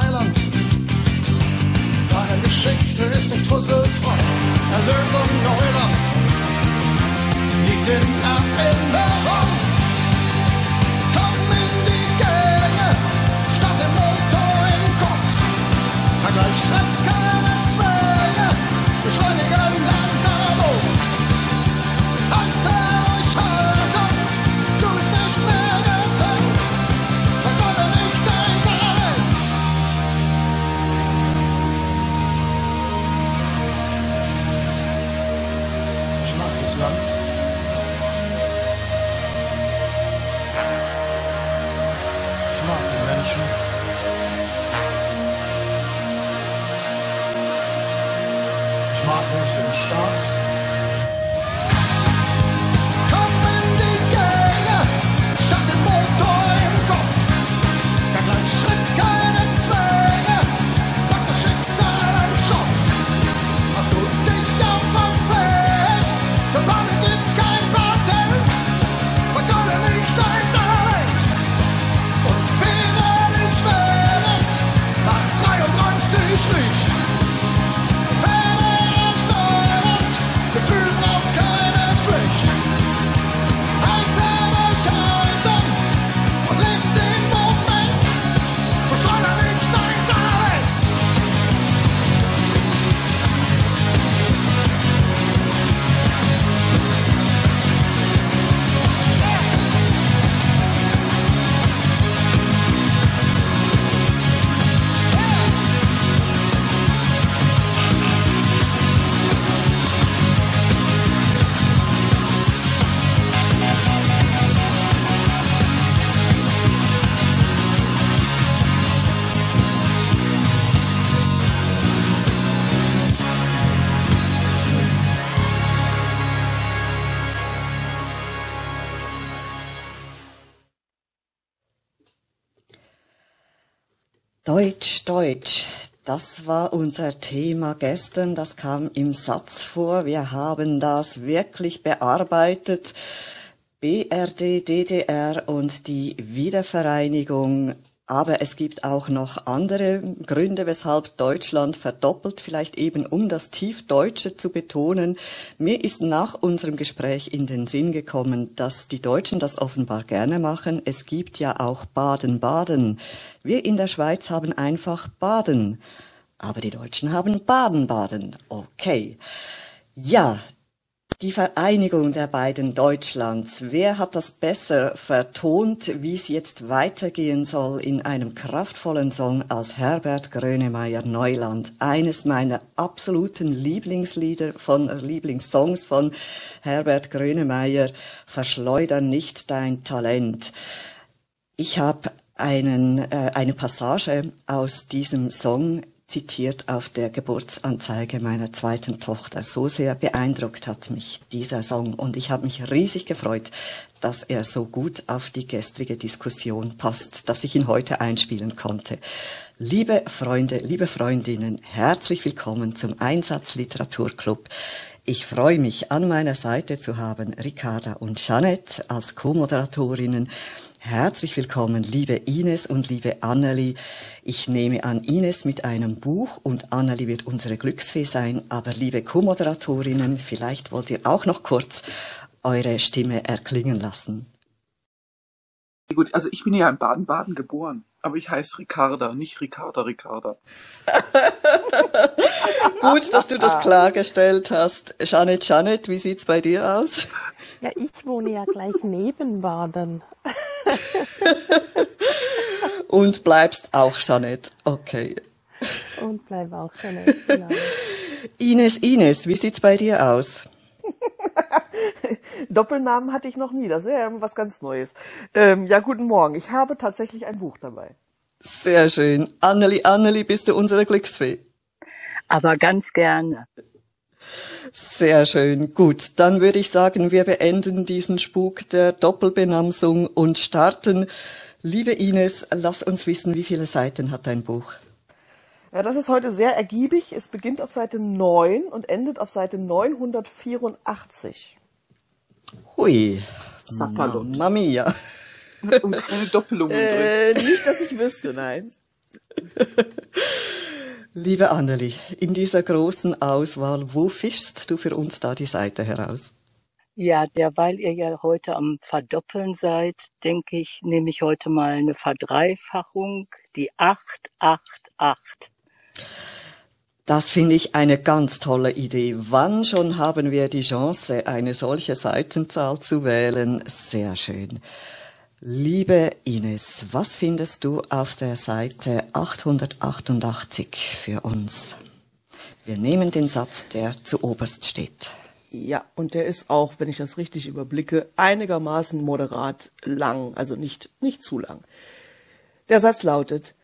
Zweiland. Deine Geschichte ist nicht fusselfrei. Erlösung Neuland liegt in Erinnerung. Komm in die Gänge, statt dem Motor im Kopf. Vergleich Schritt, Deutsch, Deutsch. Das war unser Thema gestern. Das kam im Satz vor. Wir haben das wirklich bearbeitet. BRD, DDR und die Wiedervereinigung. Aber es gibt auch noch andere Gründe, weshalb Deutschland verdoppelt, vielleicht eben um das Tiefdeutsche zu betonen. Mir ist nach unserem Gespräch in den Sinn gekommen, dass die Deutschen das offenbar gerne machen. Es gibt ja auch Baden-Baden. Wir in der Schweiz haben einfach Baden. Aber die Deutschen haben Baden-Baden. Okay. Ja, die Vereinigung der beiden Deutschlands. Wer hat das besser vertont, wie es jetzt weitergehen soll in einem kraftvollen Song als Herbert Grönemeyer Neuland? Eines meiner absoluten Lieblingslieder von Lieblingssongs von Herbert Grönemeyer. Verschleuder nicht dein Talent. Ich habe einen, äh, eine Passage aus diesem Song zitiert auf der Geburtsanzeige meiner zweiten Tochter. So sehr beeindruckt hat mich dieser Song und ich habe mich riesig gefreut, dass er so gut auf die gestrige Diskussion passt, dass ich ihn heute einspielen konnte. Liebe Freunde, liebe Freundinnen, herzlich willkommen zum Einsatzliteraturclub. Ich freue mich, an meiner Seite zu haben Ricarda und Jeanette als Co-Moderatorinnen. Herzlich willkommen, liebe Ines und liebe Annelie. Ich nehme an Ines mit einem Buch und Annelie wird unsere Glücksfee sein. Aber liebe Co-Moderatorinnen, vielleicht wollt ihr auch noch kurz eure Stimme erklingen lassen. Gut, also ich bin ja in Baden-Baden geboren. Aber ich heiße Ricarda, nicht Ricarda Ricarda. Gut, dass du das klargestellt hast. Janet, Janet, wie sieht's bei dir aus? Ja, ich wohne ja gleich neben Baden. Und bleibst auch Janet. Okay. Und bleib auch Janet, genau. Ines, Ines, wie sieht's bei dir aus? Doppelnamen hatte ich noch nie. Das wäre ja was ganz Neues. Ähm, ja, guten Morgen. Ich habe tatsächlich ein Buch dabei. Sehr schön. Anneli, Anneli, bist du unsere Glücksfee? Aber ganz gerne. Sehr schön. Gut, dann würde ich sagen, wir beenden diesen Spuk der Doppelbenamsung und starten. Liebe Ines, lass uns wissen, wie viele Seiten hat dein Buch? Ja, das ist heute sehr ergiebig. Es beginnt auf Seite 9 und endet auf Seite 984. Hui. Sapperlot. Mamma mia. Und keine Doppelungen Äh, drin. nicht, dass ich wüsste, nein. Liebe Anneli, in dieser großen Auswahl, wo fischst du für uns da die Seite heraus? Ja, derweil ihr ja heute am Verdoppeln seid, denke ich, nehme ich heute mal eine Verdreifachung, die 888. Das finde ich eine ganz tolle Idee. Wann schon haben wir die Chance, eine solche Seitenzahl zu wählen? Sehr schön. Liebe Ines, was findest du auf der Seite 888 für uns? Wir nehmen den Satz, der zu oberst steht. Ja, und der ist auch, wenn ich das richtig überblicke, einigermaßen moderat lang, also nicht, nicht zu lang. Der Satz lautet,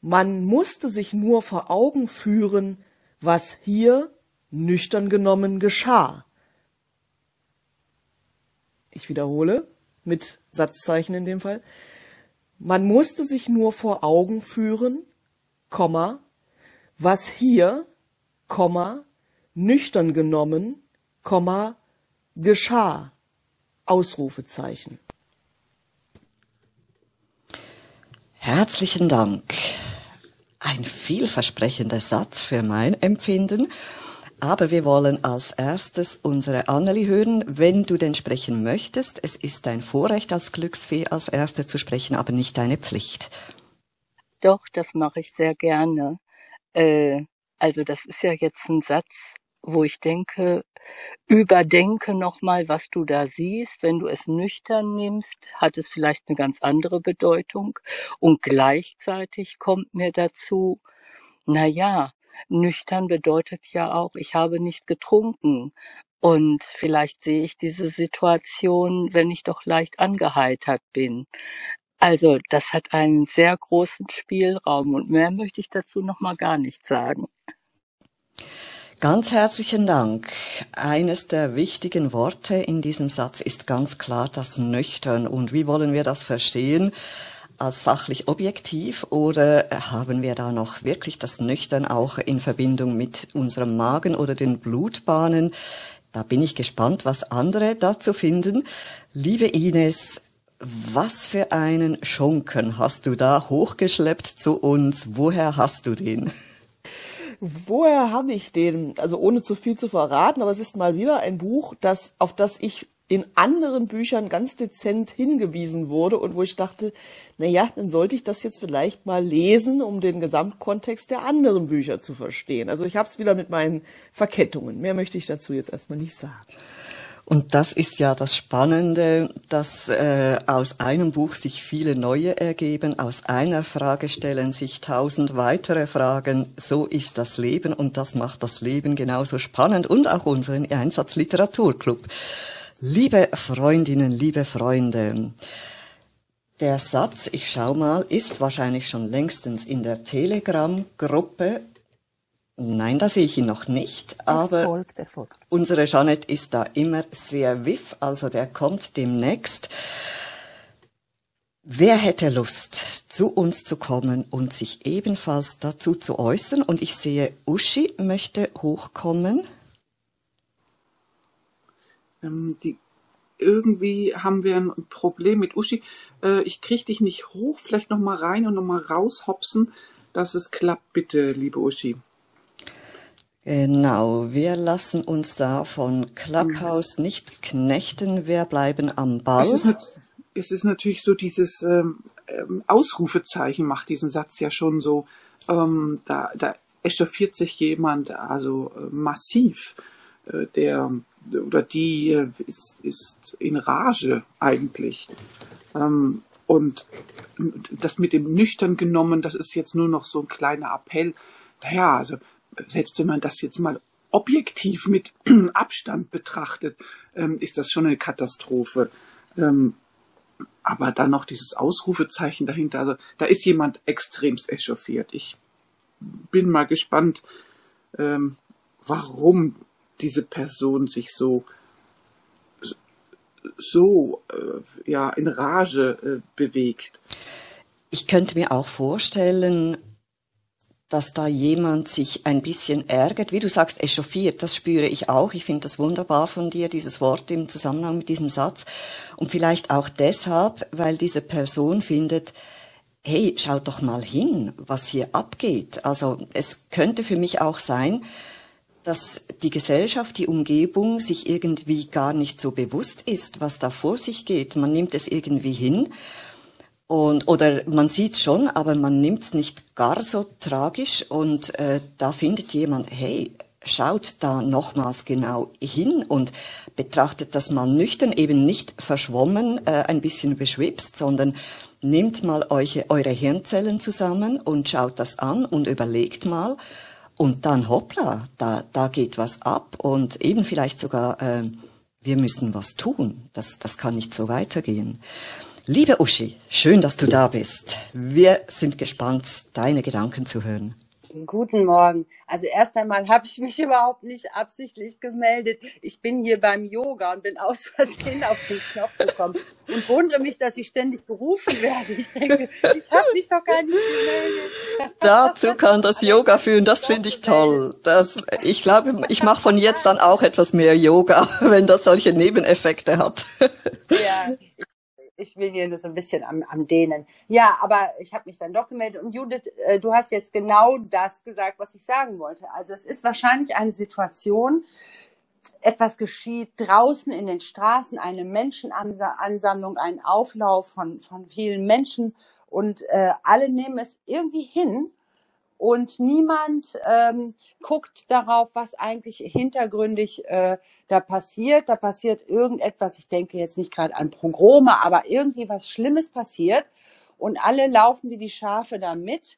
man musste sich nur vor Augen führen, was hier nüchtern genommen geschah. Ich wiederhole, mit Satzzeichen in dem Fall. Man musste sich nur vor Augen führen, Komma, was hier, Komma, nüchtern genommen, Komma, geschah. Ausrufezeichen. Herzlichen Dank. Ein vielversprechender Satz für mein Empfinden. Aber wir wollen als erstes unsere Anneli hören. Wenn du denn sprechen möchtest, es ist dein Vorrecht als Glücksfee als Erste zu sprechen, aber nicht deine Pflicht. Doch, das mache ich sehr gerne. Äh, also das ist ja jetzt ein Satz, wo ich denke, überdenke nochmal, was du da siehst. Wenn du es nüchtern nimmst, hat es vielleicht eine ganz andere Bedeutung. Und gleichzeitig kommt mir dazu, na ja, nüchtern bedeutet ja auch, ich habe nicht getrunken. Und vielleicht sehe ich diese Situation, wenn ich doch leicht angeheitert bin. Also, das hat einen sehr großen Spielraum und mehr möchte ich dazu noch mal gar nicht sagen. Ganz herzlichen Dank. Eines der wichtigen Worte in diesem Satz ist ganz klar das Nüchtern. Und wie wollen wir das verstehen? Als sachlich objektiv oder haben wir da noch wirklich das Nüchtern auch in Verbindung mit unserem Magen oder den Blutbahnen? Da bin ich gespannt, was andere dazu finden. Liebe Ines, was für einen Schunken hast du da hochgeschleppt zu uns? Woher hast du den? Woher habe ich den? Also ohne zu viel zu verraten, aber es ist mal wieder ein Buch, das, auf das ich in anderen Büchern ganz dezent hingewiesen wurde und wo ich dachte, na ja, dann sollte ich das jetzt vielleicht mal lesen, um den Gesamtkontext der anderen Bücher zu verstehen. Also ich habe es wieder mit meinen Verkettungen. Mehr möchte ich dazu jetzt erstmal nicht sagen. Und das ist ja das Spannende, dass äh, aus einem Buch sich viele neue ergeben, aus einer Frage stellen sich tausend weitere Fragen. So ist das Leben und das macht das Leben genauso spannend und auch unseren Einsatzliteraturclub. Liebe Freundinnen, liebe Freunde, der Satz, ich schau mal, ist wahrscheinlich schon längstens in der Telegram-Gruppe Nein, da sehe ich ihn noch nicht, aber Erfolg, Erfolg. unsere Jeanette ist da immer sehr wiff, also der kommt demnächst. Wer hätte Lust, zu uns zu kommen und sich ebenfalls dazu zu äußern? Und ich sehe, Uschi möchte hochkommen. Ähm, die, irgendwie haben wir ein Problem mit Uschi. Äh, ich kriege dich nicht hoch. Vielleicht noch mal rein und noch mal raushopsen, dass es klappt, bitte, liebe Uschi. Genau, wir lassen uns da von Clubhouse nicht knechten, wir bleiben am Ball. Es ist, es ist natürlich so dieses, ähm, ähm, Ausrufezeichen macht diesen Satz ja schon so. Ähm, da, da echauffiert sich jemand also äh, massiv. Äh, der oder die äh, ist, ist in Rage eigentlich. Ähm, und das mit dem nüchtern genommen, das ist jetzt nur noch so ein kleiner Appell. Naja, also selbst wenn man das jetzt mal objektiv mit Abstand betrachtet, ähm, ist das schon eine Katastrophe. Ähm, aber dann noch dieses Ausrufezeichen dahinter, also da ist jemand extremst echauffiert. Ich bin mal gespannt, ähm, warum diese Person sich so so äh, ja in Rage äh, bewegt. Ich könnte mir auch vorstellen, dass da jemand sich ein bisschen ärgert, wie du sagst, echauffiert, das spüre ich auch. Ich finde das wunderbar von dir, dieses Wort im Zusammenhang mit diesem Satz. Und vielleicht auch deshalb, weil diese Person findet, hey, schaut doch mal hin, was hier abgeht. Also es könnte für mich auch sein, dass die Gesellschaft, die Umgebung sich irgendwie gar nicht so bewusst ist, was da vor sich geht. Man nimmt es irgendwie hin und, oder man sieht schon, aber man nimmt es nicht gar so tragisch und äh, da findet jemand, hey, schaut da nochmals genau hin und betrachtet das mal nüchtern, eben nicht verschwommen, äh, ein bisschen beschwipst, sondern nehmt mal euch, eure Hirnzellen zusammen und schaut das an und überlegt mal und dann hoppla, da, da geht was ab und eben vielleicht sogar, äh, wir müssen was tun, das, das kann nicht so weitergehen. Liebe Uschi, schön, dass du da bist. Wir sind gespannt, deine Gedanken zu hören. Guten Morgen. Also erst einmal habe ich mich überhaupt nicht absichtlich gemeldet. Ich bin hier beim Yoga und bin aus Versehen auf den Knopf gekommen und wundere mich, dass ich ständig gerufen werde. Ich denke, ich habe mich doch gar nicht gemeldet. Dazu kann das Yoga führen. Das finde ich toll. Das, ich glaube, ich mache von jetzt an auch etwas mehr Yoga, wenn das solche Nebeneffekte hat. Ja, ich will hier nur so ein bisschen am, am Dehnen. Ja, aber ich habe mich dann doch gemeldet. Und Judith, äh, du hast jetzt genau das gesagt, was ich sagen wollte. Also es ist wahrscheinlich eine Situation, etwas geschieht draußen in den Straßen, eine Menschenansammlung, ein Auflauf von, von vielen Menschen und äh, alle nehmen es irgendwie hin und niemand ähm, guckt darauf, was eigentlich hintergründig äh, da passiert. Da passiert irgendetwas, ich denke jetzt nicht gerade an Pogrome, aber irgendwie was Schlimmes passiert und alle laufen wie die Schafe da mit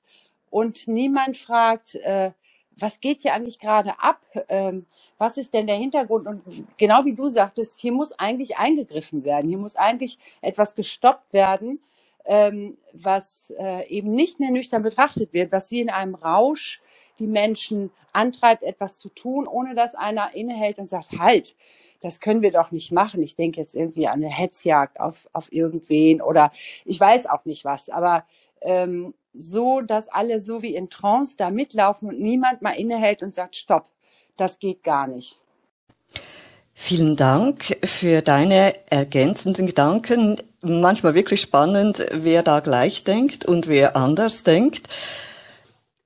und niemand fragt, äh, was geht hier eigentlich gerade ab? Ähm, was ist denn der Hintergrund? Und genau wie du sagtest, hier muss eigentlich eingegriffen werden, hier muss eigentlich etwas gestoppt werden ähm, was äh, eben nicht mehr nüchtern betrachtet wird, was wie in einem Rausch die Menschen antreibt, etwas zu tun, ohne dass einer innehält und sagt, halt, das können wir doch nicht machen. Ich denke jetzt irgendwie an eine Hetzjagd auf, auf irgendwen oder ich weiß auch nicht was, aber ähm, so, dass alle so wie in Trance da mitlaufen und niemand mal innehält und sagt, stopp, das geht gar nicht. Vielen Dank für deine ergänzenden Gedanken. Manchmal wirklich spannend, wer da gleich denkt und wer anders denkt.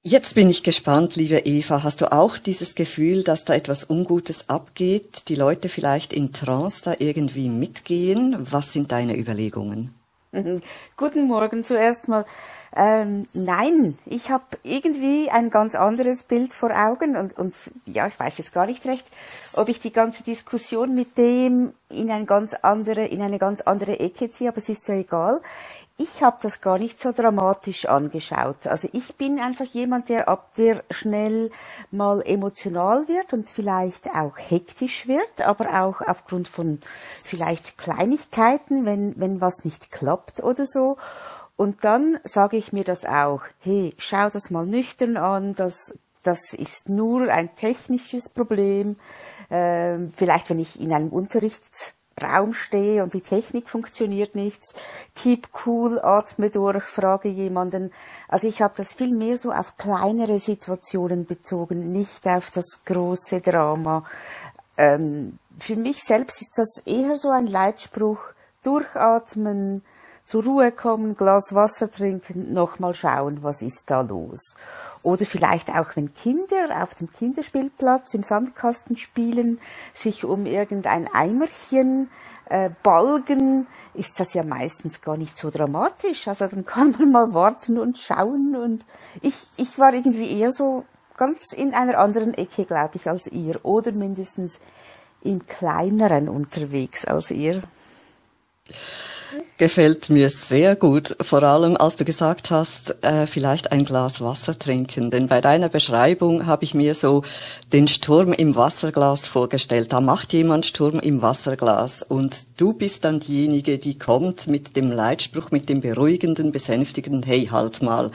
Jetzt bin ich gespannt, liebe Eva, hast du auch dieses Gefühl, dass da etwas Ungutes abgeht, die Leute vielleicht in Trance da irgendwie mitgehen? Was sind deine Überlegungen? Guten Morgen zuerst mal. Ähm, nein, ich habe irgendwie ein ganz anderes Bild vor Augen und, und ja, ich weiß jetzt gar nicht recht, ob ich die ganze Diskussion mit dem in eine ganz andere, in eine ganz andere Ecke ziehe, aber es ist ja egal. Ich habe das gar nicht so dramatisch angeschaut. Also ich bin einfach jemand, der ab der schnell mal emotional wird und vielleicht auch hektisch wird, aber auch aufgrund von vielleicht Kleinigkeiten, wenn, wenn was nicht klappt oder so. Und dann sage ich mir das auch, hey, schau das mal nüchtern an, das, das ist nur ein technisches Problem. Ähm, vielleicht, wenn ich in einem Unterrichtsraum stehe und die Technik funktioniert nicht, keep cool, atme durch, frage jemanden. Also ich habe das viel mehr so auf kleinere Situationen bezogen, nicht auf das große Drama. Ähm, für mich selbst ist das eher so ein Leitspruch, durchatmen, zur Ruhe kommen, Glas Wasser trinken, nochmal schauen, was ist da los. Oder vielleicht auch, wenn Kinder auf dem Kinderspielplatz im Sandkasten spielen, sich um irgendein Eimerchen äh, Balgen ist das ja meistens gar nicht so dramatisch. Also dann kann man mal warten und schauen. Und ich, ich war irgendwie eher so ganz in einer anderen Ecke, glaube ich, als ihr. Oder mindestens im kleineren unterwegs als ihr. Gefällt mir sehr gut, vor allem als du gesagt hast, äh, vielleicht ein Glas Wasser trinken. Denn bei deiner Beschreibung habe ich mir so den Sturm im Wasserglas vorgestellt. Da macht jemand Sturm im Wasserglas und du bist dann diejenige, die kommt mit dem Leitspruch, mit dem beruhigenden, besänftigenden, hey, halt mal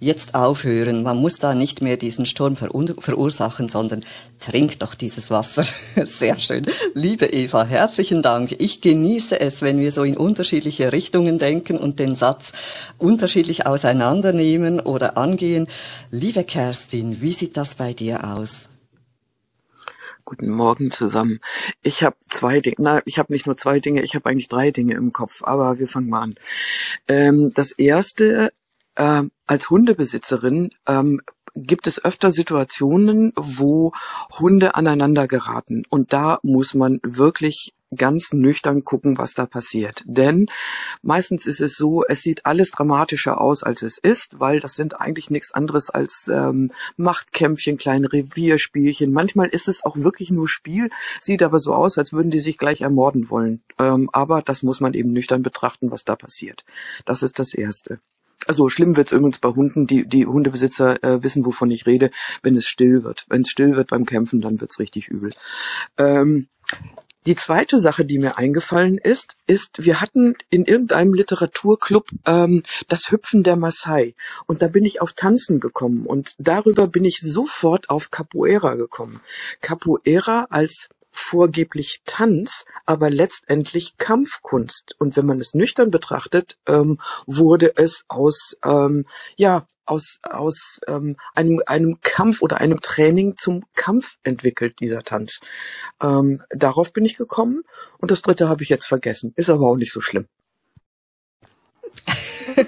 jetzt aufhören. Man muss da nicht mehr diesen Sturm verursachen, sondern trink doch dieses Wasser. Sehr schön. Liebe Eva, herzlichen Dank. Ich genieße es, wenn wir so in unterschiedliche Richtungen denken und den Satz unterschiedlich auseinandernehmen oder angehen. Liebe Kerstin, wie sieht das bei dir aus? Guten Morgen zusammen. Ich habe zwei Dinge, na, ich habe nicht nur zwei Dinge, ich habe eigentlich drei Dinge im Kopf, aber wir fangen mal an. Ähm, das erste äh, als Hundebesitzerin ähm, gibt es öfter Situationen, wo Hunde aneinander geraten. Und da muss man wirklich ganz nüchtern gucken, was da passiert. Denn meistens ist es so, es sieht alles dramatischer aus, als es ist, weil das sind eigentlich nichts anderes als ähm, Machtkämpfchen, kleine Revierspielchen. Manchmal ist es auch wirklich nur Spiel, sieht aber so aus, als würden die sich gleich ermorden wollen. Ähm, aber das muss man eben nüchtern betrachten, was da passiert. Das ist das Erste. Also schlimm wird's übrigens bei Hunden, die, die Hundebesitzer äh, wissen, wovon ich rede, wenn es still wird. Wenn es still wird beim Kämpfen, dann wird's richtig übel. Ähm, die zweite Sache, die mir eingefallen ist, ist, wir hatten in irgendeinem Literaturclub ähm, das Hüpfen der Maasai. Und da bin ich auf Tanzen gekommen. Und darüber bin ich sofort auf Capoeira gekommen. Capoeira als vorgeblich Tanz, aber letztendlich Kampfkunst. Und wenn man es nüchtern betrachtet, ähm, wurde es aus ähm, ja aus aus ähm, einem einem Kampf oder einem Training zum Kampf entwickelt dieser Tanz. Ähm, darauf bin ich gekommen und das dritte habe ich jetzt vergessen. Ist aber auch nicht so schlimm.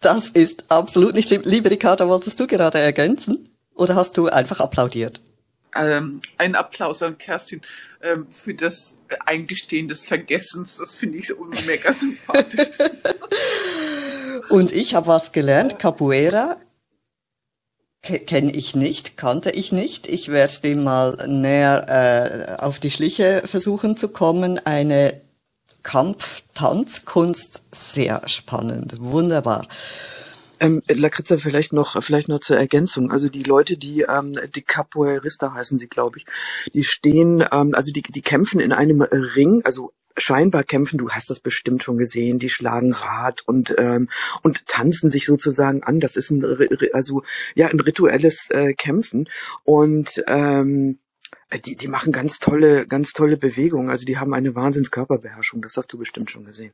das ist absolut nicht schlimm. Liebe Ricarda, wolltest du gerade ergänzen? Oder hast du einfach applaudiert? Ähm, ein Applaus an Kerstin ähm, für das Eingestehen des Vergessens. Das finde ich so mega sympathisch. Und ich habe was gelernt. Capoeira kenne ich nicht, kannte ich nicht. Ich werde dem mal näher äh, auf die Schliche versuchen zu kommen. Eine Kampftanzkunst, sehr spannend, wunderbar. Ähm, Lakritza, vielleicht noch, vielleicht noch zur Ergänzung. Also die Leute, die, ähm, die Capoeirista heißen sie, glaube ich, die stehen, ähm, also die, die kämpfen in einem Ring, also scheinbar kämpfen, du hast das bestimmt schon gesehen, die schlagen Rad und ähm, und tanzen sich sozusagen an. Das ist ein also ja ein rituelles äh, Kämpfen und ähm, die, die machen ganz tolle, ganz tolle Bewegungen. Also die haben eine Wahnsinns Körperbeherrschung. Das hast du bestimmt schon gesehen.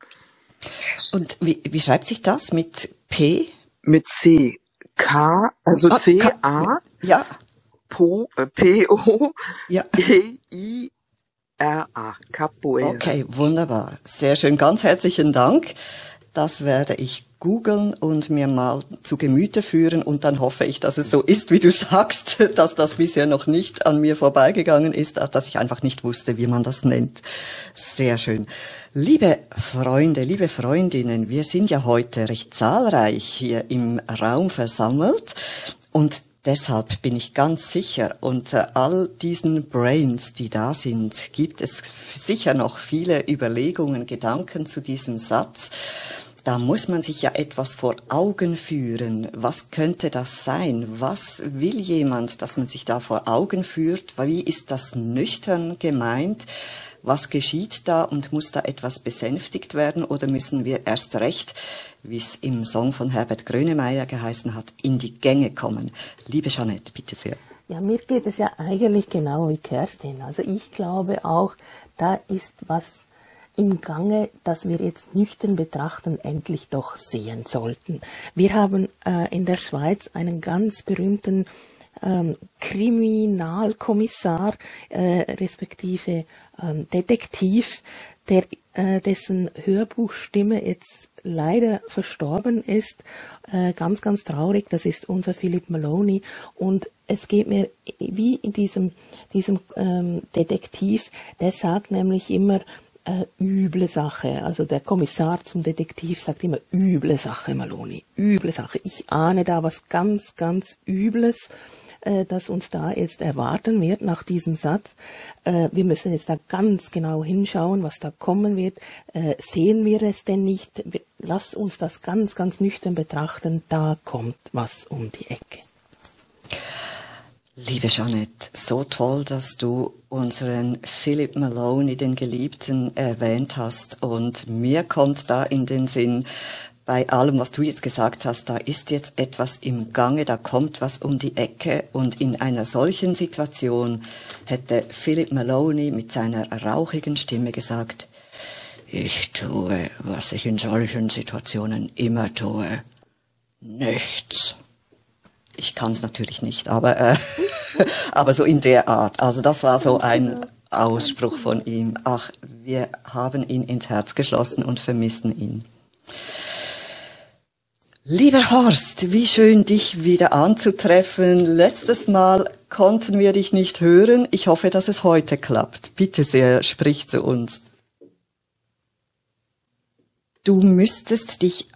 Und wie, wie schreibt sich das mit P? Mit C. K, also ah, C, A. Ja. Po, äh, P, O, ja. E, I, R, A. Capoeira. Okay, wunderbar. Sehr schön. Ganz herzlichen Dank. Das werde ich googeln und mir mal zu Gemüte führen und dann hoffe ich, dass es so ist, wie du sagst, dass das bisher noch nicht an mir vorbeigegangen ist, dass ich einfach nicht wusste, wie man das nennt. Sehr schön. Liebe Freunde, liebe Freundinnen, wir sind ja heute recht zahlreich hier im Raum versammelt und Deshalb bin ich ganz sicher, unter all diesen Brains, die da sind, gibt es sicher noch viele Überlegungen, Gedanken zu diesem Satz da muss man sich ja etwas vor Augen führen. Was könnte das sein? Was will jemand, dass man sich da vor Augen führt? Wie ist das nüchtern gemeint? Was geschieht da und muss da etwas besänftigt werden oder müssen wir erst recht, wie es im Song von Herbert Grönemeyer geheißen hat, in die Gänge kommen? Liebe Jeanette, bitte sehr. Ja, mir geht es ja eigentlich genau wie Kerstin. Also ich glaube auch, da ist was im Gange, das wir jetzt nüchtern betrachten, endlich doch sehen sollten. Wir haben äh, in der Schweiz einen ganz berühmten ähm, Kriminalkommissar, äh, respektive ähm, Detektiv, der, äh, dessen Hörbuchstimme jetzt leider verstorben ist. Äh, ganz, ganz traurig. Das ist unser Philip Maloney. Und es geht mir wie in diesem, diesem ähm, Detektiv, der sagt nämlich immer, äh, üble Sache. Also der Kommissar zum Detektiv sagt immer üble Sache, Maloni, üble Sache. Ich ahne da was ganz, ganz Übles äh, das uns da jetzt erwarten wird nach diesem Satz. Äh, wir müssen jetzt da ganz genau hinschauen, was da kommen wird. Äh, sehen wir es denn nicht? Lasst uns das ganz, ganz nüchtern betrachten. Da kommt was um die Ecke. Liebe Jeanette, so toll, dass du unseren Philip Maloney, den Geliebten, erwähnt hast. Und mir kommt da in den Sinn, bei allem, was du jetzt gesagt hast, da ist jetzt etwas im Gange, da kommt was um die Ecke und in einer solchen Situation hätte Philip Maloney mit seiner rauchigen Stimme gesagt, ich tue, was ich in solchen Situationen immer tue, nichts. Ich kann es natürlich nicht, aber, äh, aber so in der Art. Also das war so ein Ausspruch von ihm. Ach, wir haben ihn ins Herz geschlossen und vermissen ihn. Lieber Horst, wie schön dich wieder anzutreffen. Letztes Mal konnten wir dich nicht hören. Ich hoffe, dass es heute klappt. Bitte sehr, sprich zu uns. Du müsstest dich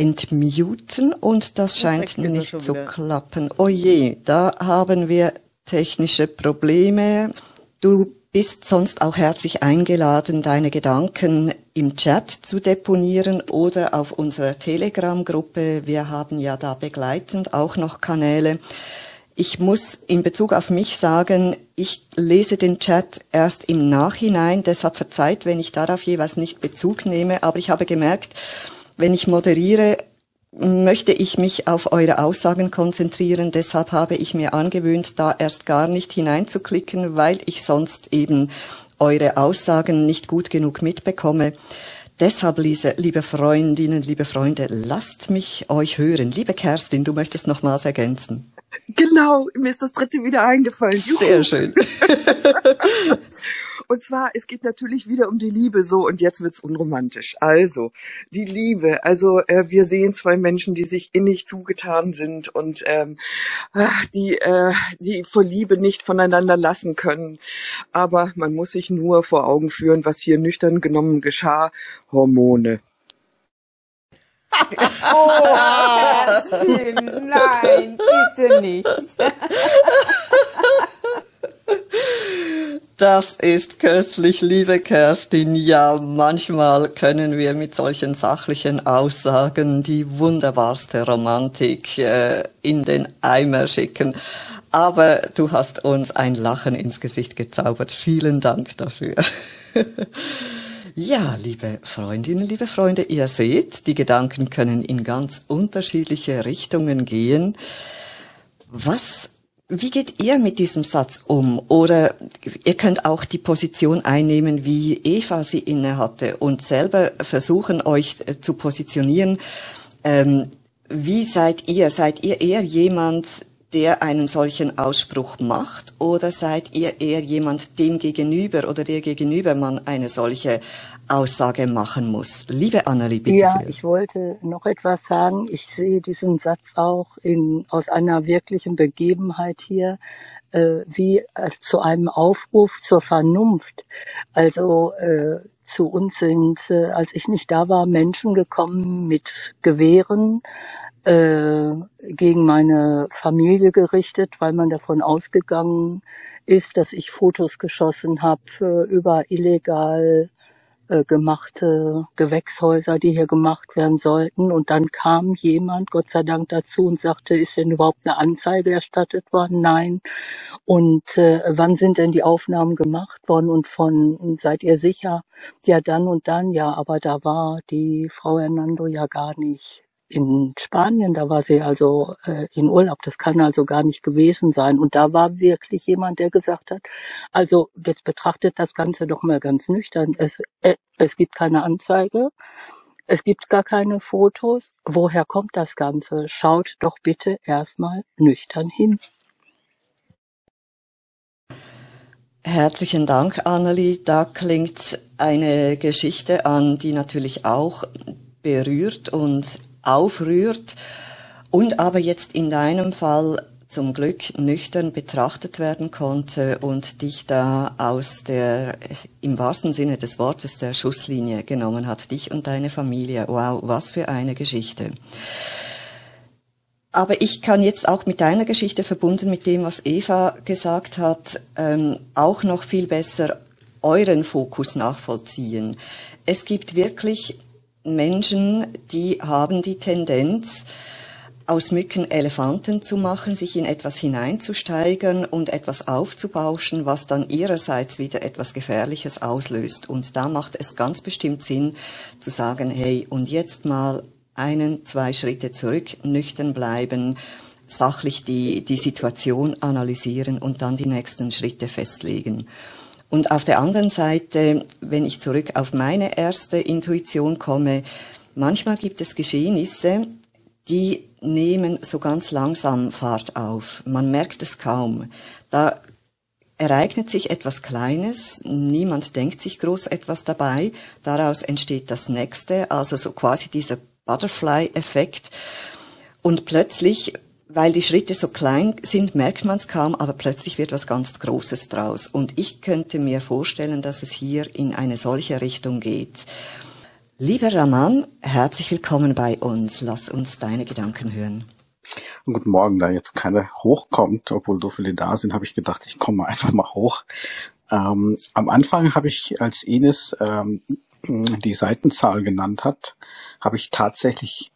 entmuten und das scheint nicht zu klappen. Oh je, da haben wir technische Probleme. Du bist sonst auch herzlich eingeladen, deine Gedanken im Chat zu deponieren oder auf unserer Telegram-Gruppe. Wir haben ja da begleitend auch noch Kanäle. Ich muss in Bezug auf mich sagen, ich lese den Chat erst im Nachhinein, deshalb verzeiht, wenn ich darauf jeweils nicht Bezug nehme, aber ich habe gemerkt, wenn ich moderiere, möchte ich mich auf eure Aussagen konzentrieren. Deshalb habe ich mir angewöhnt, da erst gar nicht hineinzuklicken, weil ich sonst eben eure Aussagen nicht gut genug mitbekomme. Deshalb, Lise, liebe Freundinnen, liebe Freunde, lasst mich euch hören. Liebe Kerstin, du möchtest nochmals ergänzen. Genau, mir ist das dritte wieder eingefallen. Juhu. Sehr schön. Und zwar, es geht natürlich wieder um die Liebe so und jetzt wird's unromantisch. Also, die Liebe. Also, äh, wir sehen zwei Menschen, die sich innig zugetan sind und ähm, die, äh, die vor Liebe nicht voneinander lassen können. Aber man muss sich nur vor Augen führen, was hier nüchtern genommen geschah. Hormone. oh, Kerstin, nein, bitte nicht. Das ist köstlich, liebe Kerstin. Ja, manchmal können wir mit solchen sachlichen Aussagen die wunderbarste Romantik äh, in den Eimer schicken. Aber du hast uns ein Lachen ins Gesicht gezaubert. Vielen Dank dafür. ja, liebe Freundinnen, liebe Freunde, ihr seht, die Gedanken können in ganz unterschiedliche Richtungen gehen. Was wie geht ihr mit diesem Satz um? Oder ihr könnt auch die Position einnehmen, wie Eva sie inne hatte und selber versuchen, euch äh, zu positionieren. Ähm, wie seid ihr? Seid ihr eher jemand, der einen solchen Ausspruch macht? Oder seid ihr eher jemand, dem gegenüber oder der gegenüber man eine solche Aussage machen muss. Liebe Annelie, bitte ja, sehr. ich wollte noch etwas sagen. Ich sehe diesen Satz auch in, aus einer wirklichen Begebenheit hier äh, wie äh, zu einem Aufruf zur Vernunft. Also äh, zu uns sind, äh, als ich nicht da war, Menschen gekommen mit Gewehren äh, gegen meine Familie gerichtet, weil man davon ausgegangen ist, dass ich Fotos geschossen habe äh, über illegal äh, gemachte Gewächshäuser, die hier gemacht werden sollten. Und dann kam jemand, Gott sei Dank, dazu und sagte, ist denn überhaupt eine Anzeige erstattet worden? Nein. Und äh, wann sind denn die Aufnahmen gemacht worden? Und von, seid ihr sicher? Ja, dann und dann, ja, aber da war die Frau Hernando ja gar nicht in Spanien, da war sie also äh, in Urlaub, das kann also gar nicht gewesen sein. Und da war wirklich jemand, der gesagt hat, also jetzt betrachtet das Ganze doch mal ganz nüchtern. Es, äh, es gibt keine Anzeige, es gibt gar keine Fotos. Woher kommt das Ganze? Schaut doch bitte erstmal nüchtern hin. Herzlichen Dank, Annelie. Da klingt eine Geschichte an, die natürlich auch berührt und aufrührt und aber jetzt in deinem Fall zum Glück nüchtern betrachtet werden konnte und dich da aus der, im wahrsten Sinne des Wortes, der Schusslinie genommen hat, dich und deine Familie. Wow, was für eine Geschichte. Aber ich kann jetzt auch mit deiner Geschichte verbunden mit dem, was Eva gesagt hat, ähm, auch noch viel besser euren Fokus nachvollziehen. Es gibt wirklich Menschen, die haben die Tendenz, aus Mücken Elefanten zu machen, sich in etwas hineinzusteigern und etwas aufzubauschen, was dann ihrerseits wieder etwas Gefährliches auslöst. Und da macht es ganz bestimmt Sinn zu sagen, hey, und jetzt mal einen, zwei Schritte zurück, nüchtern bleiben, sachlich die, die Situation analysieren und dann die nächsten Schritte festlegen. Und auf der anderen Seite, wenn ich zurück auf meine erste Intuition komme, manchmal gibt es Geschehnisse, die nehmen so ganz langsam Fahrt auf. Man merkt es kaum. Da ereignet sich etwas Kleines, niemand denkt sich groß etwas dabei, daraus entsteht das nächste, also so quasi dieser Butterfly-Effekt. Und plötzlich, weil die Schritte so klein sind, merkt man es kaum, aber plötzlich wird was ganz Großes draus. Und ich könnte mir vorstellen, dass es hier in eine solche Richtung geht. Lieber Raman, herzlich willkommen bei uns. Lass uns deine Gedanken hören. Guten Morgen, da jetzt keiner hochkommt, obwohl so viele da sind, habe ich gedacht, ich komme einfach mal hoch. Ähm, am Anfang habe ich, als Ines ähm, die Seitenzahl genannt hat, habe ich tatsächlich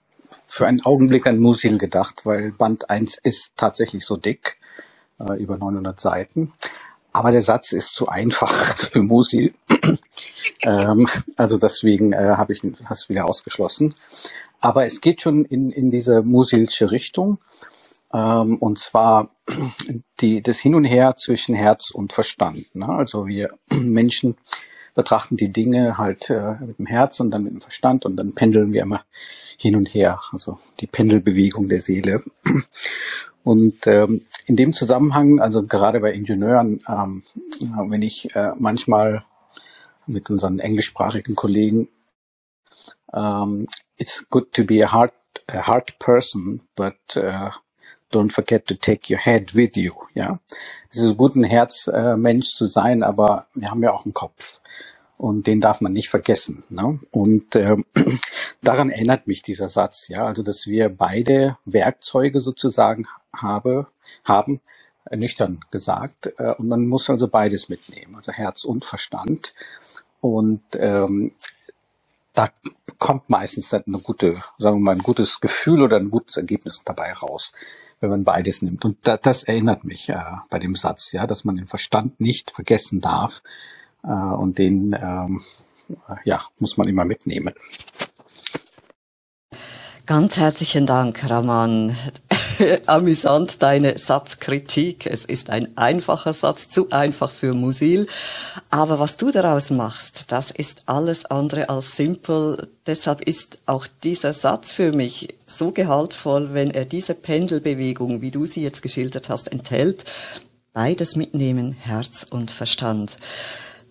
für einen Augenblick an Musil gedacht, weil Band 1 ist tatsächlich so dick, äh, über 900 Seiten. Aber der Satz ist zu einfach für Musil. ähm, also deswegen äh, habe ich das wieder ausgeschlossen. Aber es geht schon in, in diese Musilsche Richtung. Ähm, und zwar die, das Hin und Her zwischen Herz und Verstand. Ne? Also wir Menschen betrachten die Dinge halt äh, mit dem Herz und dann mit dem Verstand und dann pendeln wir immer hin und her, also die Pendelbewegung der Seele. Und ähm, in dem Zusammenhang, also gerade bei Ingenieuren, ähm, wenn ich äh, manchmal mit unseren englischsprachigen Kollegen, ähm, it's good to be a hard, a hard person, but uh, don't forget to take your head with you. Ja, es ist gut, ein Herzmensch äh, zu sein, aber wir haben ja auch einen Kopf und den darf man nicht vergessen. Ne? Und äh, daran erinnert mich dieser Satz, ja, also dass wir beide Werkzeuge sozusagen habe, haben, äh, nüchtern gesagt, äh, und man muss also beides mitnehmen, also Herz und Verstand. Und ähm, da kommt meistens eine gute, sagen wir mal, ein gutes Gefühl oder ein gutes Ergebnis dabei raus, wenn man beides nimmt. Und da, das erinnert mich äh, bei dem Satz, ja, dass man den Verstand nicht vergessen darf, äh, und den ähm, ja, muss man immer mitnehmen. Ganz herzlichen Dank, Raman. Amüsant deine Satzkritik. Es ist ein einfacher Satz, zu einfach für Musil. Aber was du daraus machst, das ist alles andere als simpel. Deshalb ist auch dieser Satz für mich so gehaltvoll, wenn er diese Pendelbewegung, wie du sie jetzt geschildert hast, enthält. Beides mitnehmen, Herz und Verstand.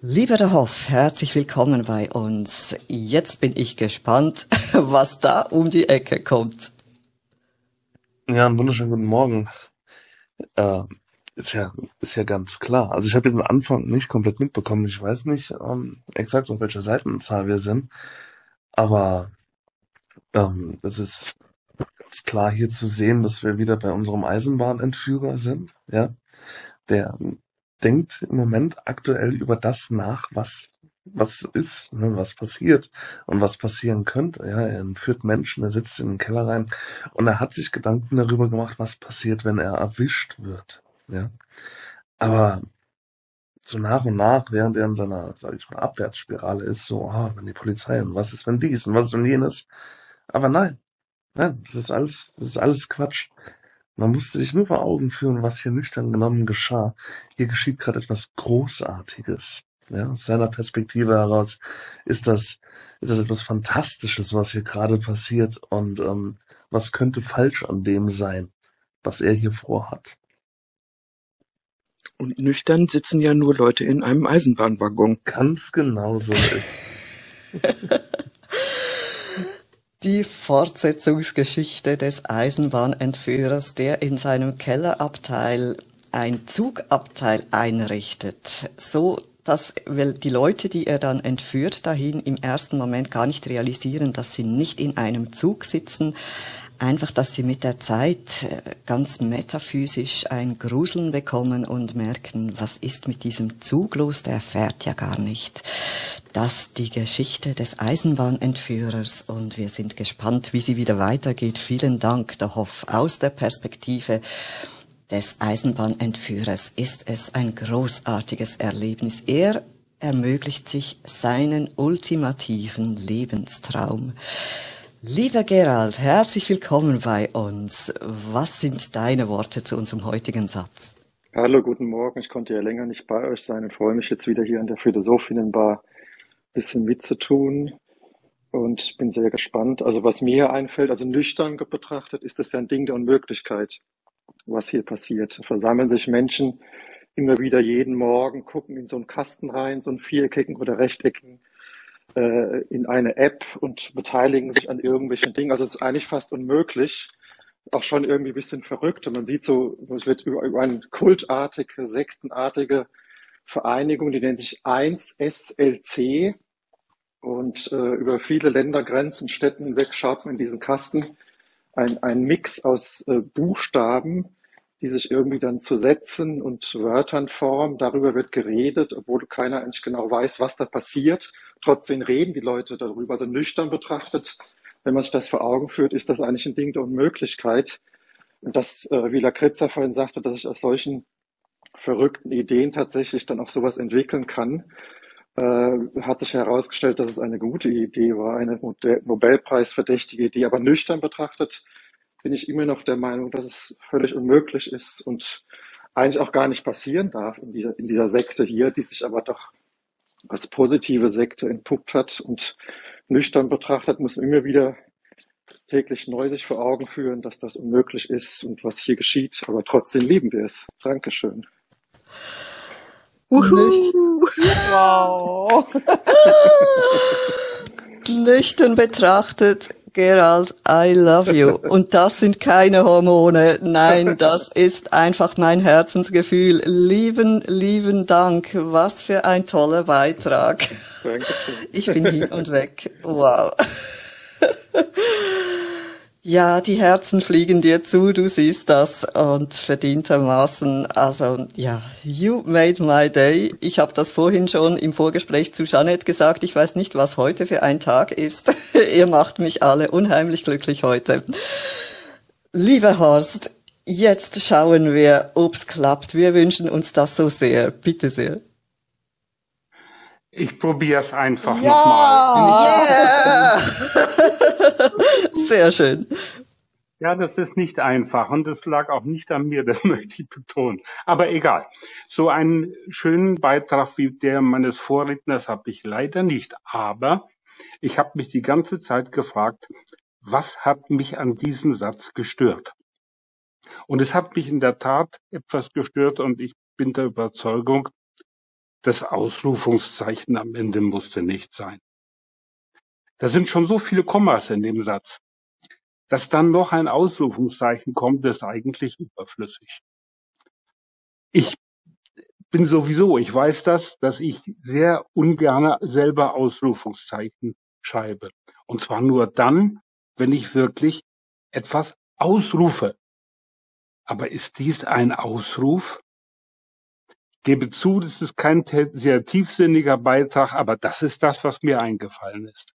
Lieber der Hoff, herzlich willkommen bei uns. Jetzt bin ich gespannt, was da um die Ecke kommt. Ja, einen wunderschönen guten Morgen. Äh, ist ja, ist ja ganz klar. Also ich habe den Anfang nicht komplett mitbekommen. Ich weiß nicht ähm, exakt, auf welcher Seitenzahl wir sind. Aber ähm, es ist ganz klar hier zu sehen, dass wir wieder bei unserem Eisenbahnentführer sind. Ja, der denkt im Moment aktuell über das nach, was was ist, ne, was passiert und was passieren könnte. Ja, er entführt Menschen, er sitzt in den Keller rein und er hat sich Gedanken darüber gemacht, was passiert, wenn er erwischt wird. Ja, aber so nach und nach, während er in seiner, sag ich mal, Abwärtsspirale ist, so, ah, wenn die Polizei und was ist, wenn dies und was ist, wenn jenes. Aber nein, nein, das ist alles, das ist alles Quatsch. Man musste sich nur vor Augen führen, was hier nüchtern genommen geschah. Hier geschieht gerade etwas Großartiges. Ja, aus seiner Perspektive heraus ist das, ist das etwas Fantastisches, was hier gerade passiert und ähm, was könnte falsch an dem sein, was er hier vorhat. Und nüchtern sitzen ja nur Leute in einem Eisenbahnwaggon. Ganz genau so ist Die Fortsetzungsgeschichte des Eisenbahnentführers, der in seinem Kellerabteil ein Zugabteil einrichtet, so dass die Leute, die er dann entführt dahin, im ersten Moment gar nicht realisieren, dass sie nicht in einem Zug sitzen, einfach, dass sie mit der Zeit äh, ganz metaphysisch ein Gruseln bekommen und merken, was ist mit diesem Zug los, der fährt ja gar nicht. Das die Geschichte des Eisenbahnentführers und wir sind gespannt, wie sie wieder weitergeht. Vielen Dank, der Hoff, aus der Perspektive des Eisenbahnentführers ist es ein großartiges Erlebnis. Er ermöglicht sich seinen ultimativen Lebenstraum. Lieber Gerald, herzlich willkommen bei uns. Was sind deine Worte zu unserem heutigen Satz? Hallo, guten Morgen. Ich konnte ja länger nicht bei euch sein und freue mich jetzt wieder hier an der Philosophinnenbar ein bisschen mitzutun. Und bin sehr gespannt. Also was mir einfällt, also nüchtern betrachtet, ist das ja ein Ding der Unmöglichkeit, was hier passiert. Versammeln sich Menschen immer wieder jeden Morgen, gucken in so einen Kasten rein, so einen viereckigen oder rechteckigen äh, in eine App und beteiligen sich an irgendwelchen Dingen. Also es ist eigentlich fast unmöglich, auch schon irgendwie ein bisschen verrückt. Und man sieht so, es wird über, über eine kultartige, sektenartige Vereinigung, die nennt sich 1SLC. Und äh, über viele Ländergrenzen, Städten hinweg schaut man in diesen Kasten ein, ein Mix aus äh, Buchstaben, die sich irgendwie dann zu Sätzen und Wörtern formen. Darüber wird geredet, obwohl keiner eigentlich genau weiß, was da passiert. Trotzdem reden die Leute darüber. Also nüchtern betrachtet, wenn man sich das vor Augen führt, ist das eigentlich ein Ding der Unmöglichkeit. Und das, äh, wie Lakritza vorhin sagte, dass ich aus solchen verrückten Ideen tatsächlich dann auch sowas entwickeln kann, äh, hat sich herausgestellt, dass es eine gute Idee war, eine Nobelpreisverdächtige Idee. Aber nüchtern betrachtet bin ich immer noch der Meinung, dass es völlig unmöglich ist und eigentlich auch gar nicht passieren darf in dieser, in dieser Sekte hier, die sich aber doch als positive Sekte entpuppt hat und nüchtern betrachtet, muss man immer wieder täglich neu sich vor Augen führen, dass das unmöglich ist und was hier geschieht. Aber trotzdem lieben wir es. Dankeschön. Uhu. Wow. Nüchtern betrachtet Gerald, I love you. Und das sind keine Hormone. Nein, das ist einfach mein Herzensgefühl. Lieben, lieben Dank. Was für ein toller Beitrag. Dankeschön. Ich bin hin und weg. Wow. Ja, die Herzen fliegen dir zu, du siehst das und verdientermaßen. Also ja, you made my day. Ich habe das vorhin schon im Vorgespräch zu Jeanette gesagt. Ich weiß nicht, was heute für ein Tag ist. Ihr macht mich alle unheimlich glücklich heute. Lieber Horst, jetzt schauen wir, ob's klappt. Wir wünschen uns das so sehr. Bitte sehr. Ich probiere es einfach ja, nochmal. Yeah. Sehr schön. Ja, das ist nicht einfach und das lag auch nicht an mir, das möchte ich betonen. Aber egal. So einen schönen Beitrag wie der meines Vorredners habe ich leider nicht. Aber ich habe mich die ganze Zeit gefragt, was hat mich an diesem Satz gestört? Und es hat mich in der Tat etwas gestört und ich bin der Überzeugung, das Ausrufungszeichen am Ende musste nicht sein. Da sind schon so viele Kommas in dem Satz. Dass dann noch ein Ausrufungszeichen kommt, ist eigentlich überflüssig. Ich bin sowieso, ich weiß das, dass ich sehr ungern selber Ausrufungszeichen schreibe. Und zwar nur dann, wenn ich wirklich etwas ausrufe. Aber ist dies ein Ausruf? gebe zu, das ist kein sehr tiefsinniger Beitrag, aber das ist das, was mir eingefallen ist.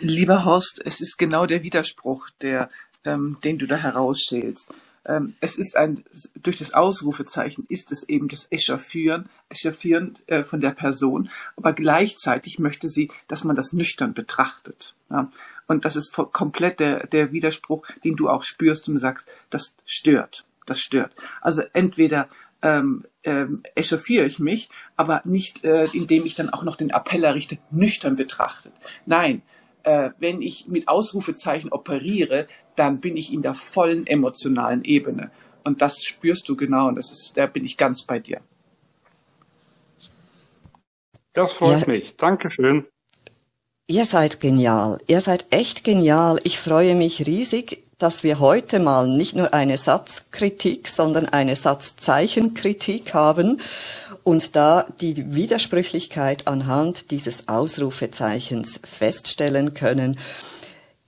Lieber Horst, es ist genau der Widerspruch, der, ähm, den du da herausschälst. Ähm, es ist ein, durch das Ausrufezeichen ist es eben das Echauffieren, Echauffieren äh, von der Person, aber gleichzeitig möchte sie, dass man das nüchtern betrachtet. Ja? Und das ist komplett der, der Widerspruch, den du auch spürst und sagst, das stört das stört. Also entweder ähm, ähm, echauffiere ich mich, aber nicht, äh, indem ich dann auch noch den Appell errichte, nüchtern betrachtet. Nein, äh, wenn ich mit Ausrufezeichen operiere, dann bin ich in der vollen emotionalen Ebene. Und das spürst du genau und das ist, da bin ich ganz bei dir. Das freut ja. mich. Dankeschön. Ihr seid genial. Ihr seid echt genial. Ich freue mich riesig, dass wir heute mal nicht nur eine Satzkritik, sondern eine Satzzeichenkritik haben und da die Widersprüchlichkeit anhand dieses Ausrufezeichens feststellen können.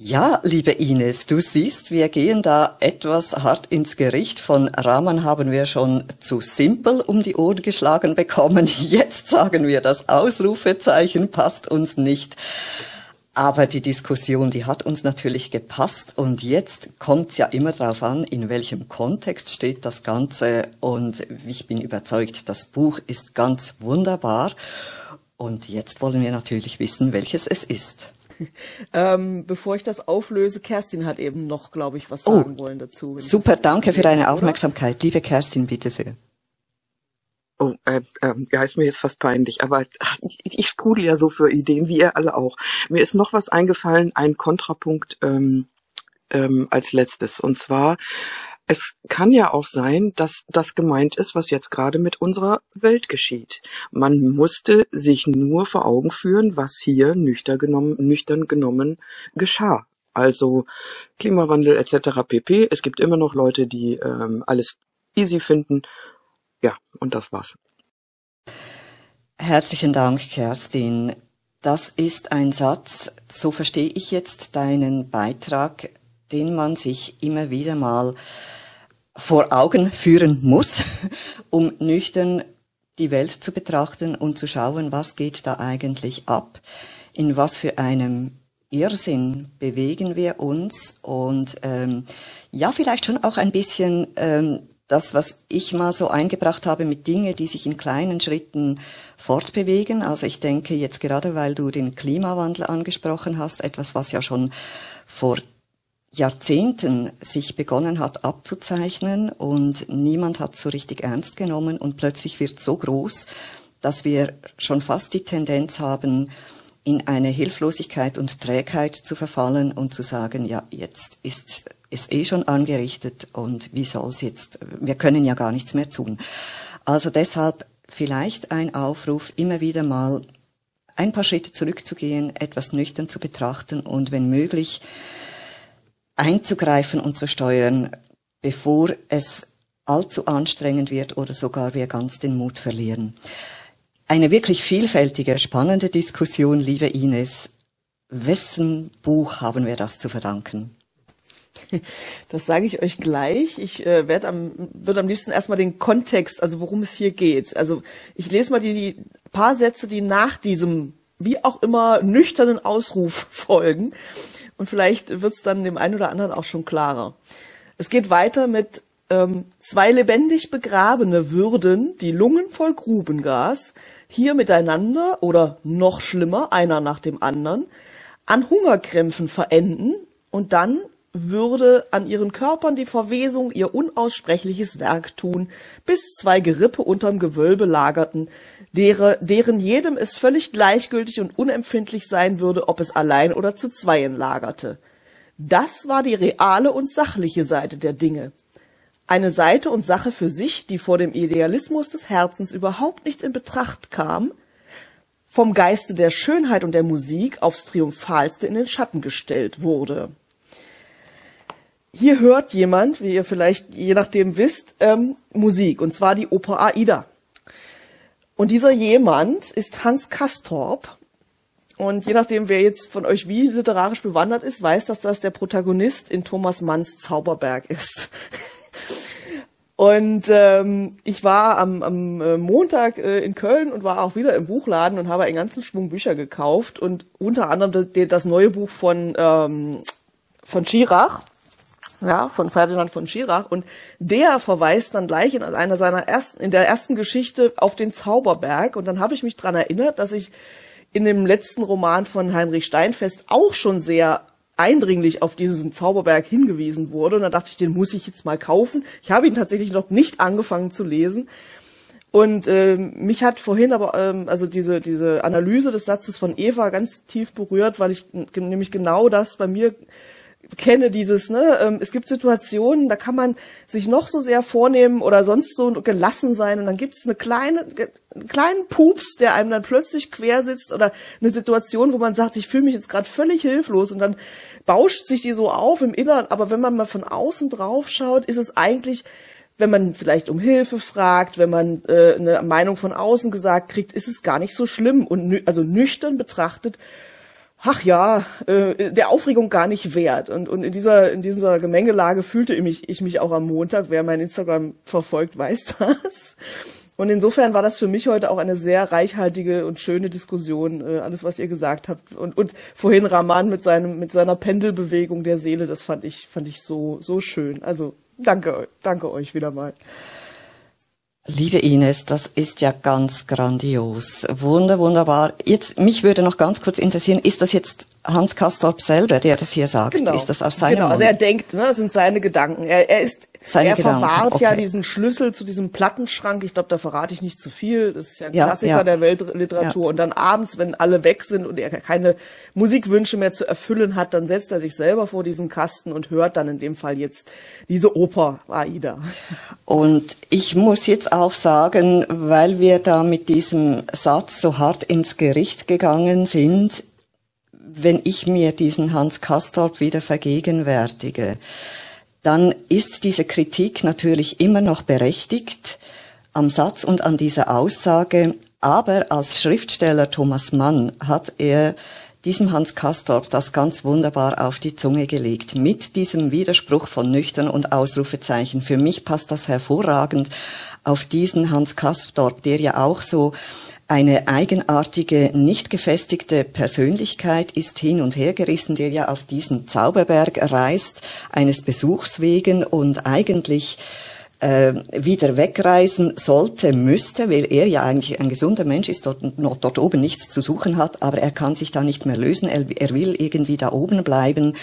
Ja, liebe Ines, du siehst, wir gehen da etwas hart ins Gericht. Von Rahman haben wir schon zu simpel um die Ohren geschlagen bekommen. Jetzt sagen wir, das Ausrufezeichen passt uns nicht. Aber die Diskussion, die hat uns natürlich gepasst und jetzt kommt es ja immer darauf an, in welchem Kontext steht das Ganze und ich bin überzeugt, das Buch ist ganz wunderbar und jetzt wollen wir natürlich wissen, welches es ist. ähm, bevor ich das auflöse, Kerstin hat eben noch, glaube ich, was sagen oh, wollen dazu. Super, danke für deine Aufmerksamkeit. Oder? Liebe Kerstin, bitte sehr. Oh, äh, äh, ja, ist mir jetzt fast peinlich, aber ich, sprudel ja so für Ideen, wie ihr alle auch. Mir ist noch was eingefallen, ein Kontrapunkt ähm, ähm, als letztes. Und zwar es kann ja auch sein, dass das gemeint ist, was jetzt gerade mit unserer Welt geschieht. Man musste sich nur vor Augen führen, was hier nüchtern genommen, nüchtern genommen geschah. Also Klimawandel etc. pp. Es gibt immer noch Leute, die ähm, alles easy finden. Ja, und das war's. Herzlichen Dank, Kerstin. Das ist ein Satz, so verstehe ich jetzt deinen Beitrag, den man sich immer wieder mal vor Augen führen muss, um nüchtern die Welt zu betrachten und zu schauen, was geht da eigentlich ab, in was für einem Irrsinn bewegen wir uns und ähm, ja, vielleicht schon auch ein bisschen ähm, das, was ich mal so eingebracht habe mit Dingen, die sich in kleinen Schritten fortbewegen. Also ich denke jetzt gerade, weil du den Klimawandel angesprochen hast, etwas, was ja schon vor Jahrzehnten sich begonnen hat abzuzeichnen und niemand hat so richtig ernst genommen und plötzlich wird so groß, dass wir schon fast die Tendenz haben, in eine Hilflosigkeit und Trägheit zu verfallen und zu sagen, ja, jetzt ist es eh schon angerichtet und wie soll's jetzt, wir können ja gar nichts mehr tun. Also deshalb vielleicht ein Aufruf, immer wieder mal ein paar Schritte zurückzugehen, etwas nüchtern zu betrachten und wenn möglich einzugreifen und zu steuern, bevor es allzu anstrengend wird oder sogar wir ganz den Mut verlieren. Eine wirklich vielfältige, spannende Diskussion, liebe Ines. Wessen Buch haben wir das zu verdanken? Das sage ich euch gleich. Ich äh, werde am, würde am liebsten erstmal den Kontext, also worum es hier geht. Also ich lese mal die, die paar Sätze, die nach diesem, wie auch immer, nüchternen Ausruf folgen. Und vielleicht wird es dann dem einen oder anderen auch schon klarer. Es geht weiter mit ähm, zwei lebendig begrabene würden die Lungen voll Grubengas hier miteinander oder noch schlimmer, einer nach dem anderen, an Hungerkrämpfen verenden und dann würde an ihren Körpern die Verwesung ihr unaussprechliches Werk tun, bis zwei Gerippe unterm Gewölbe lagerten, deren, deren jedem es völlig gleichgültig und unempfindlich sein würde, ob es allein oder zu zweien lagerte. Das war die reale und sachliche Seite der Dinge. Eine Seite und Sache für sich, die vor dem Idealismus des Herzens überhaupt nicht in Betracht kam, vom Geiste der Schönheit und der Musik aufs Triumphalste in den Schatten gestellt wurde. Hier hört jemand, wie ihr vielleicht je nachdem wisst, ähm, Musik, und zwar die Oper Aida. Und dieser jemand ist Hans Kastorp. Und je nachdem, wer jetzt von euch wie literarisch bewandert ist, weiß, dass das der Protagonist in Thomas Manns Zauberberg ist. Und ähm, ich war am, am äh, Montag äh, in Köln und war auch wieder im Buchladen und habe einen ganzen Schwung Bücher gekauft und unter anderem das, das neue Buch von ähm, von Schirach, ja, von Ferdinand von Schirach. Und der verweist dann gleich in einer seiner ersten, in der ersten Geschichte auf den Zauberberg. Und dann habe ich mich dran erinnert, dass ich in dem letzten Roman von Heinrich Steinfest auch schon sehr eindringlich auf diesen Zauberberg hingewiesen wurde. Und dann dachte ich, den muss ich jetzt mal kaufen. Ich habe ihn tatsächlich noch nicht angefangen zu lesen. Und äh, mich hat vorhin aber ähm, also diese diese Analyse des Satzes von Eva ganz tief berührt, weil ich nämlich genau das bei mir kenne dieses, ne, ähm, es gibt Situationen, da kann man sich noch so sehr vornehmen oder sonst so gelassen sein und dann gibt es eine kleine, einen kleinen Pups, der einem dann plötzlich quer sitzt oder eine Situation, wo man sagt, ich fühle mich jetzt gerade völlig hilflos und dann bauscht sich die so auf im Inneren, aber wenn man mal von außen drauf schaut, ist es eigentlich wenn man vielleicht um Hilfe fragt, wenn man äh, eine Meinung von außen gesagt kriegt, ist es gar nicht so schlimm und nü also nüchtern betrachtet ach ja, äh, der Aufregung gar nicht wert. Und, und in dieser, in dieser Gemengelage fühlte ich mich, ich mich auch am Montag. Wer mein Instagram verfolgt, weiß das. Und insofern war das für mich heute auch eine sehr reichhaltige und schöne Diskussion, äh, alles, was ihr gesagt habt. Und, und vorhin Rahman mit seinem, mit seiner Pendelbewegung der Seele, das fand ich, fand ich so, so schön. Also, danke, danke euch wieder mal. Liebe Ines, das ist ja ganz grandios. Wunder, wunderbar. Jetzt, mich würde noch ganz kurz interessieren, ist das jetzt Hans Kastorp selber, der das hier sagt? Genau. Ist das auf seinem Genau, also er denkt, ne, das sind seine Gedanken. Er, er ist, Seine er Gedanken, verwahrt okay. ja diesen Schlüssel zu diesem Plattenschrank. Ich glaube, da verrate ich nicht zu viel. Das ist ja ein Ja, Klassiker ja. der Weltliteratur. Und dann abends, wenn alle weg sind und er keine Musikwünsche mehr zu erfüllen hat, dann setzt er sich selber vor diesen Kasten und hört dann in dem Fall jetzt diese Oper Aida. Und ich muss jetzt auch sagen, weil wir da mit diesem Satz so hart ins Gericht gegangen sind, wenn ich mir diesen Hans Kastorp wieder vergegenwärtige, dann ist diese Kritik natürlich immer noch berechtigt am Satz und an dieser Aussage, aber als Schriftsteller Thomas Mann hat er diesem Hans Kastorp das ganz wunderbar auf die Zunge gelegt, mit diesem Widerspruch von nüchtern und Ausrufezeichen. Für mich passt das hervorragend auf diesen Hans Kastorp, der ja auch so eine eigenartige, nicht gefestigte Persönlichkeit ist hin und her gerissen, der ja auf diesen Zauberberg reist, eines Besuchs wegen und eigentlich äh, wieder wegreisen sollte, müsste, weil er ja eigentlich ein gesunder Mensch ist, dort, dort oben nichts zu suchen hat, aber er kann sich da nicht mehr lösen, er, er will irgendwie da oben bleiben.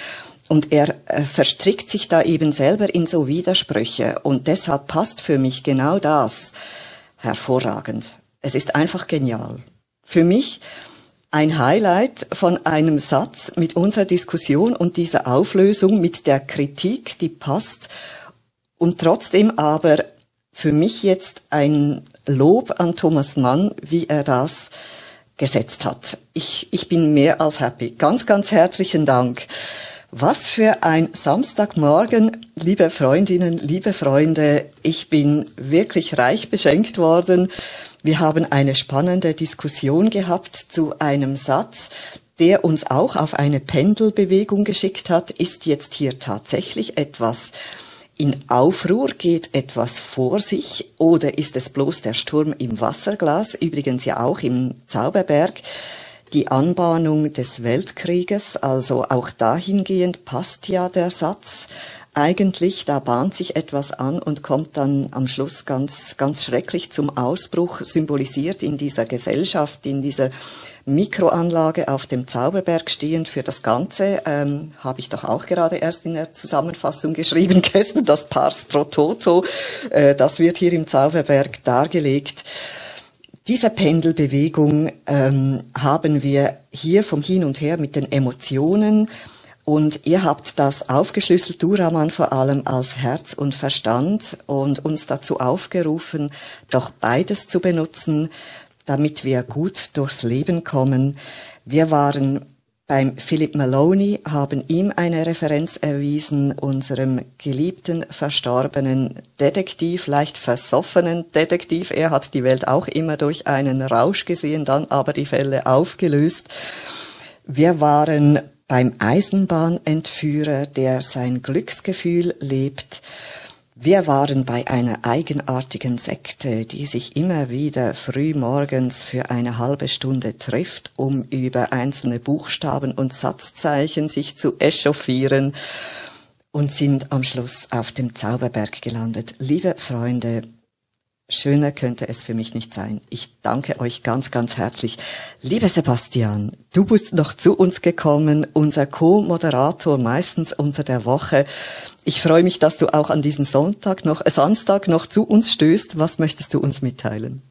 Und er äh, verstrickt sich da eben selber in so Widersprüche. Und deshalb passt für mich genau das hervorragend. Es ist einfach genial. Für mich ein Highlight von einem Satz mit unserer Diskussion und dieser Auflösung mit der Kritik, die passt und trotzdem aber für mich jetzt ein Lob an Thomas Mann, wie er das gesetzt hat. Ich, ich bin mehr als happy. Ganz, ganz herzlichen Dank. Was für ein Samstagmorgen, liebe Freundinnen, liebe Freunde. Ich bin wirklich reich beschenkt worden. Wir haben eine spannende Diskussion gehabt zu einem Satz, der uns auch auf eine Pendelbewegung geschickt hat. Ist jetzt hier tatsächlich etwas in Aufruhr? Geht etwas vor sich? Oder ist es bloß der Sturm im Wasserglas? Übrigens ja auch im Zauberberg die Anbahnung des Weltkrieges, also auch dahingehend passt ja der Satz. Eigentlich, da bahnt sich etwas an und kommt dann am Schluss ganz, ganz schrecklich zum Ausbruch, symbolisiert in dieser Gesellschaft, in dieser Mikroanlage auf dem Zauberberg stehend für das Ganze, ähm, habe ich doch auch gerade erst in der Zusammenfassung geschrieben gestern, das Pars pro Toto, äh, das wird hier im Zauberberg dargelegt. Diese Pendelbewegung ähm, haben wir hier vom Hin und Her mit den Emotionen und ihr habt das aufgeschlüsselt, du Raman vor allem als Herz und Verstand und uns dazu aufgerufen, doch beides zu benutzen, damit wir gut durchs Leben kommen. Wir waren beim Philip Maloney, haben ihm eine Referenz erwiesen, unserem geliebten, verstorbenen Detektiv, leicht versoffenen Detektiv. Er hat die Welt auch immer durch einen Rausch gesehen, dann aber die Fälle aufgelöst. Wir waren beim Eisenbahnentführer, der sein Glücksgefühl lebt. Wir waren bei einer eigenartigen Sekte, die sich immer wieder früh morgens für eine halbe Stunde trifft, um über einzelne Buchstaben und Satzzeichen sich zu echauffieren und sind am Schluss auf dem Zauberberg gelandet. Liebe Freunde, Schöner könnte es für mich nicht sein. Ich danke euch ganz, ganz herzlich. Lieber Sebastian, du bist noch zu uns gekommen, unser Co-Moderator meistens unter der Woche. Ich freue mich, dass du auch an diesem Sonntag noch, äh, Samstag noch zu uns stößt. Was möchtest du uns mitteilen?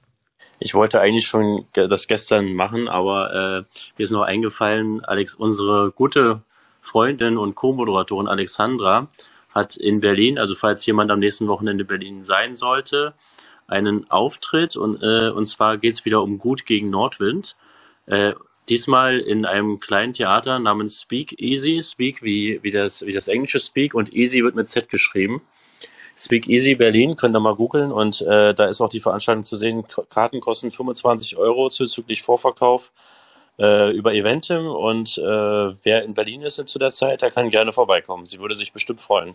Ich wollte eigentlich schon das gestern machen, aber äh, mir ist noch eingefallen, Alex, unsere gute Freundin und Co-Moderatorin Alexandra hat in Berlin, also falls jemand am nächsten Wochenende in Berlin sein sollte, einen Auftritt und, äh, und zwar geht's wieder um Gut gegen Nordwind. Äh, diesmal in einem kleinen Theater namens Speak Easy. Speak wie, wie, das, wie das englische Speak und Easy wird mit Z geschrieben. Speak Easy Berlin, könnt ihr mal googeln und äh, da ist auch die Veranstaltung zu sehen. Karten kosten 25 Euro zuzüglich Vorverkauf äh, über Eventim und äh, wer in Berlin ist zu der Zeit, der kann gerne vorbeikommen. Sie würde sich bestimmt freuen.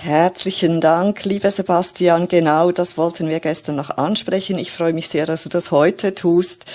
Herzlichen Dank, lieber Sebastian. Genau das wollten wir gestern noch ansprechen. Ich freue mich sehr, dass du das heute tust.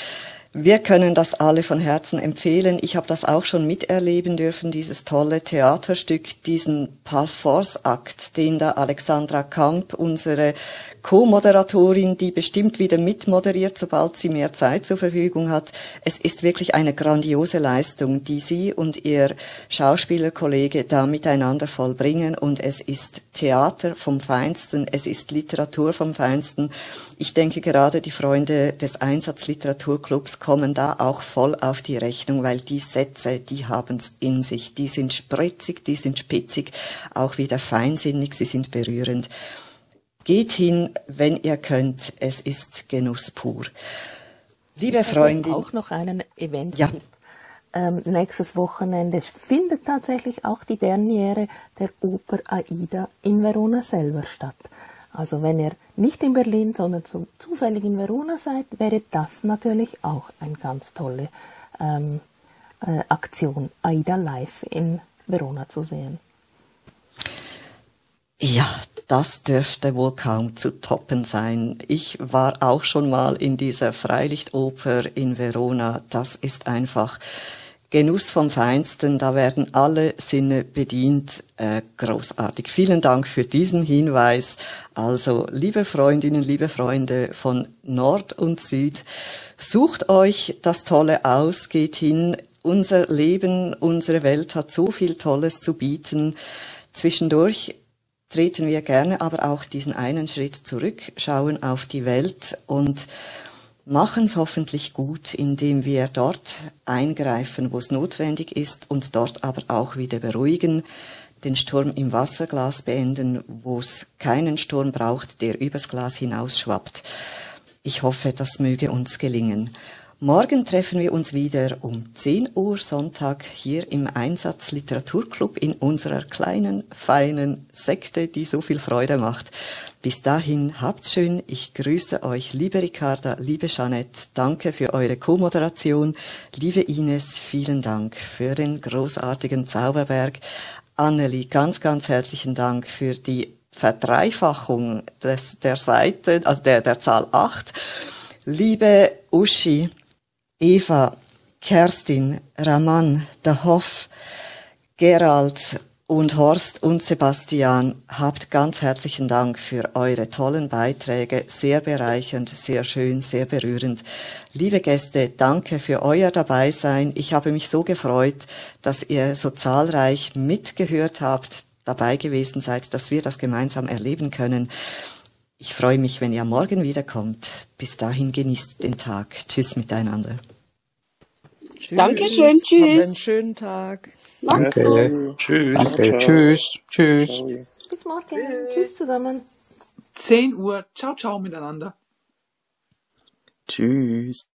Wir können das alle von Herzen empfehlen. Ich habe das auch schon miterleben dürfen, dieses tolle Theaterstück, diesen Parforce-Akt, den da Alexandra Kamp, unsere Co-Moderatorin, die bestimmt wieder mitmoderiert, sobald sie mehr Zeit zur Verfügung hat. Es ist wirklich eine grandiose Leistung, die sie und ihr Schauspielerkollege da miteinander vollbringen. Und es ist Theater vom Feinsten, es ist Literatur vom Feinsten. Ich denke gerade die Freunde des Einsatzliteraturclubs kommen da auch voll auf die Rechnung, weil die Sätze, die haben's in sich. Die sind spritzig, die sind spitzig, auch wieder feinsinnig, sie sind berührend. Geht hin, wenn ihr könnt. Es ist Genuss pur. Liebe Freunde. auch noch einen Event. Ja. Ähm, nächstes Wochenende findet tatsächlich auch die Premiere der Oper Aida in Verona selber statt. Also wenn ihr nicht in Berlin, sondern zu, zufällig in Verona seid, wäre das natürlich auch eine ganz tolle ähm, äh, Aktion, Aida live in Verona zu sehen. Ja, das dürfte wohl kaum zu toppen sein. Ich war auch schon mal in dieser Freilichtoper in Verona. Das ist einfach Genuss vom Feinsten. Da werden alle Sinne bedient. Äh, großartig. Vielen Dank für diesen Hinweis. Also, liebe Freundinnen, liebe Freunde von Nord und Süd, sucht euch das Tolle aus, geht hin. Unser Leben, unsere Welt hat so viel Tolles zu bieten. Zwischendurch treten wir gerne aber auch diesen einen Schritt zurück, schauen auf die Welt und machen es hoffentlich gut, indem wir dort eingreifen, wo es notwendig ist und dort aber auch wieder beruhigen, den Sturm im Wasserglas beenden, wo es keinen Sturm braucht, der übers Glas hinausschwappt. Ich hoffe, das möge uns gelingen. Morgen treffen wir uns wieder um 10 Uhr Sonntag hier im Einsatz Literaturclub in unserer kleinen, feinen Sekte, die so viel Freude macht. Bis dahin habt's schön. Ich grüße euch, liebe Ricarda, liebe Jeanette. Danke für eure Co-Moderation. Liebe Ines, vielen Dank für den großartigen Zauberberg. Annelie, ganz, ganz herzlichen Dank für die Verdreifachung des, der Seite, also der, der Zahl 8. Liebe Uschi, Eva, Kerstin, Raman, der Hoff, Gerald und Horst und Sebastian, habt ganz herzlichen Dank für eure tollen Beiträge. Sehr bereichernd, sehr schön, sehr berührend. Liebe Gäste, danke für euer Dabeisein. Ich habe mich so gefreut, dass ihr so zahlreich mitgehört habt, dabei gewesen seid, dass wir das gemeinsam erleben können. Ich freue mich, wenn ihr morgen wiederkommt. Bis dahin genießt den Tag. Tschüss miteinander. Habt Dankeschön, einen tschüss. schönen Tag. Gut. Danke. Tschüss. Danke. Tschüss. Tschüss. Bis morgen. Tschüss zusammen. 10 Uhr. Ciao, ciao miteinander. Tschüss.